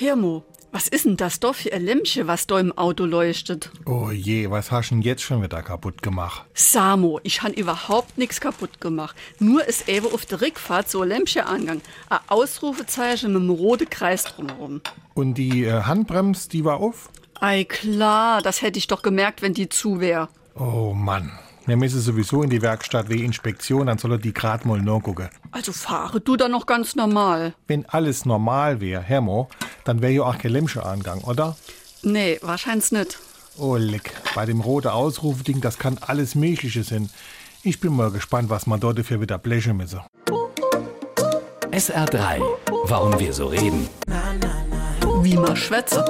Hirmo, was ist denn das doch für ein Lämpchen, was da im Auto leuchtet? Oh je, was hast du denn jetzt schon wieder kaputt gemacht? Samo, ich han überhaupt nichts kaputt gemacht. Nur ist eben auf der Rückfahrt so ein Lämpchen angegangen. Ein Ausrufezeichen mit einem roten Kreis drumherum. Und die äh, Handbremse, die war auf? Ei klar, das hätte ich doch gemerkt, wenn die zu wär. Oh Mann. Wir müssen sowieso in die Werkstatt wegen Inspektion, dann soll er die grad mal nachgucken. Also fahre du da noch ganz normal. Wenn alles normal wäre, Hermo, dann wäre ja auch kein Lämpchen angegangen, oder? Nee, wahrscheinlich nicht. Oh leck, bei dem roten Ausrufding, das kann alles Mögliche sein. Ich bin mal gespannt, was man dort dafür wieder blechen müsse. SR3. Warum wir so reden. Wie man schwätze.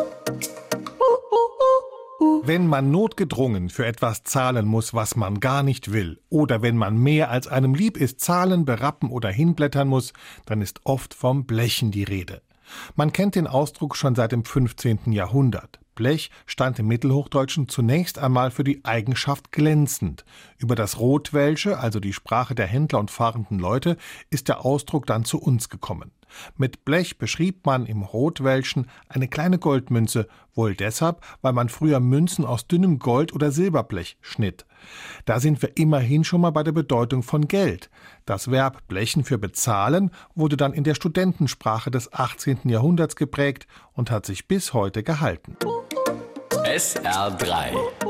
Wenn man notgedrungen für etwas zahlen muss, was man gar nicht will, oder wenn man mehr als einem lieb ist, zahlen, berappen oder hinblättern muss, dann ist oft vom Blechen die Rede. Man kennt den Ausdruck schon seit dem 15. Jahrhundert. Blech stand im Mittelhochdeutschen zunächst einmal für die Eigenschaft glänzend. Über das Rotwelsche, also die Sprache der Händler und fahrenden Leute, ist der Ausdruck dann zu uns gekommen. Mit Blech beschrieb man im Rotwelschen eine kleine Goldmünze, wohl deshalb, weil man früher Münzen aus dünnem Gold oder Silberblech schnitt. Da sind wir immerhin schon mal bei der Bedeutung von Geld. Das Verb blechen für bezahlen wurde dann in der Studentensprache des 18. Jahrhunderts geprägt und hat sich bis heute gehalten. SR3.